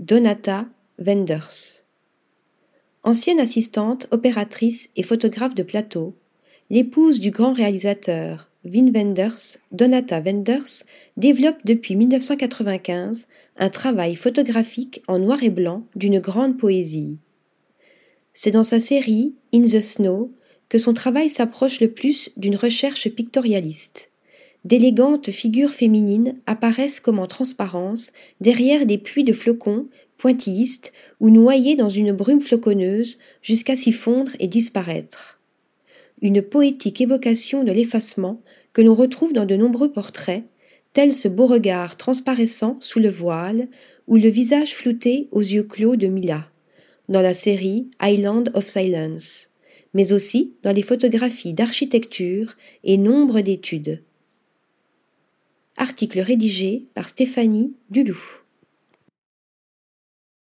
Donata Wenders. Ancienne assistante, opératrice et photographe de plateau, l'épouse du grand réalisateur Wim Wenders, Donata Wenders, développe depuis 1995 un travail photographique en noir et blanc d'une grande poésie. C'est dans sa série In the Snow que son travail s'approche le plus d'une recherche pictorialiste. D'élégantes figures féminines apparaissent comme en transparence derrière des pluies de flocons pointillistes ou noyées dans une brume floconneuse jusqu'à s'y fondre et disparaître. Une poétique évocation de l'effacement que l'on retrouve dans de nombreux portraits, tel ce beau regard transparaissant sous le voile ou le visage flouté aux yeux clos de Mila, dans la série Island of Silence, mais aussi dans les photographies d'architecture et nombre d'études. Article rédigé par Stéphanie Dulou.